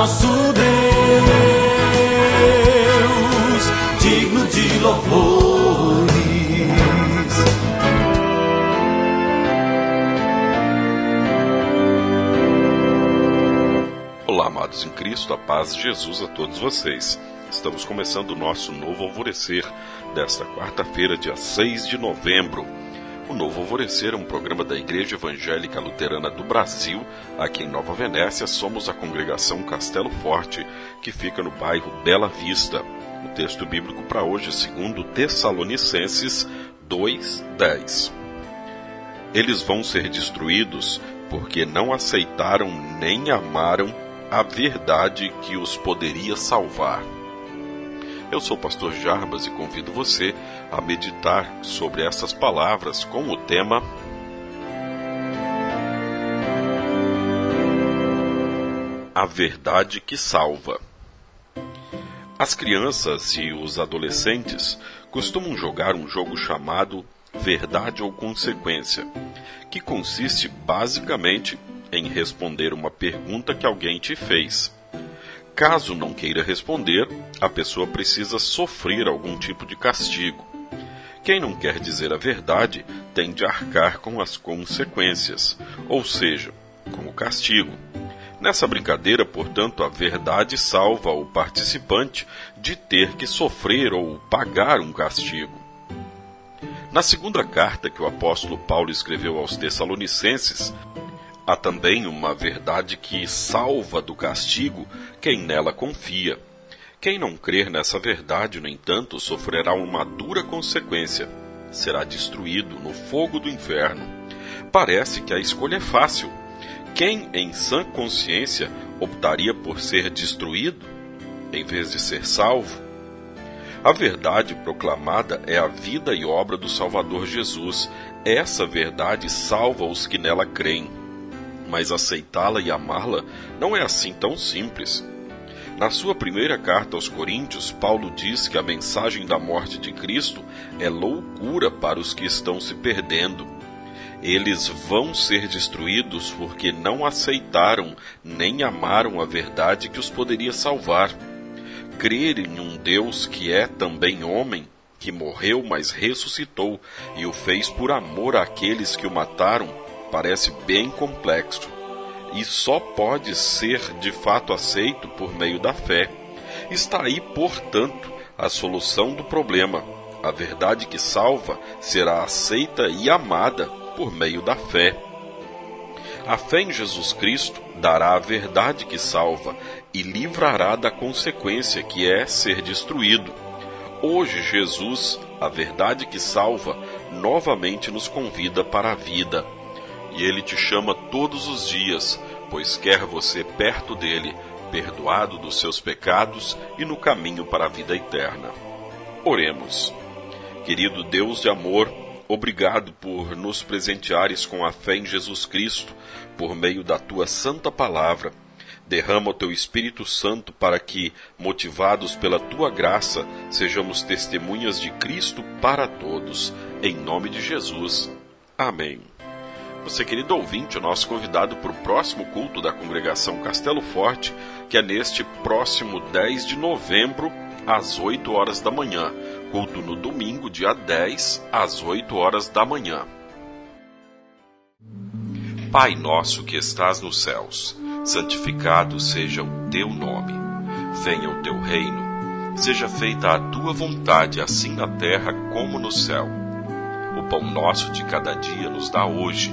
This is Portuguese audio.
nosso Deus, digno de louvores. Olá, amados em Cristo, a paz de Jesus a todos vocês. Estamos começando o nosso novo alvorecer desta quarta-feira, dia 6 de novembro. O Novo Alvorecer é um programa da Igreja Evangélica Luterana do Brasil. Aqui em Nova Venécia, somos a congregação Castelo Forte, que fica no bairro Bela Vista. O texto bíblico para hoje é segundo Tessalonicenses 2:10. Eles vão ser destruídos porque não aceitaram nem amaram a verdade que os poderia salvar. Eu sou o pastor Jarbas e convido você a meditar sobre essas palavras com o tema A verdade que salva. As crianças e os adolescentes costumam jogar um jogo chamado Verdade ou Consequência, que consiste basicamente em responder uma pergunta que alguém te fez Caso não queira responder, a pessoa precisa sofrer algum tipo de castigo. Quem não quer dizer a verdade tem de arcar com as consequências, ou seja, com o castigo. Nessa brincadeira, portanto, a verdade salva o participante de ter que sofrer ou pagar um castigo. Na segunda carta que o apóstolo Paulo escreveu aos Tessalonicenses, Há também uma verdade que salva do castigo quem nela confia. Quem não crer nessa verdade, no entanto, sofrerá uma dura consequência. Será destruído no fogo do inferno. Parece que a escolha é fácil. Quem, em sã consciência, optaria por ser destruído em vez de ser salvo? A verdade proclamada é a vida e obra do Salvador Jesus. Essa verdade salva os que nela creem mas aceitá-la e amá-la não é assim tão simples. Na sua primeira carta aos Coríntios, Paulo diz que a mensagem da morte de Cristo é loucura para os que estão se perdendo. Eles vão ser destruídos porque não aceitaram nem amaram a verdade que os poderia salvar. Crer em um Deus que é também homem, que morreu, mas ressuscitou, e o fez por amor àqueles que o mataram, parece bem complexo e só pode ser de fato aceito por meio da fé. Está aí, portanto, a solução do problema. A verdade que salva será aceita e amada por meio da fé. A fé em Jesus Cristo dará a verdade que salva e livrará da consequência que é ser destruído. Hoje, Jesus, a verdade que salva, novamente nos convida para a vida e ele te chama todos os dias, pois quer você perto dele, perdoado dos seus pecados e no caminho para a vida eterna. Oremos. Querido Deus de amor, obrigado por nos presenteares com a fé em Jesus Cristo por meio da tua santa palavra. Derrama o teu Espírito Santo para que, motivados pela tua graça, sejamos testemunhas de Cristo para todos. Em nome de Jesus. Amém. Você, querido ouvinte, o nosso convidado para o próximo culto da congregação Castelo Forte, que é neste próximo 10 de novembro, às 8 horas da manhã. Culto no domingo, dia 10, às 8 horas da manhã. Pai nosso que estás nos céus, santificado seja o teu nome. Venha o teu reino. Seja feita a tua vontade, assim na terra como no céu. O pão nosso de cada dia nos dá hoje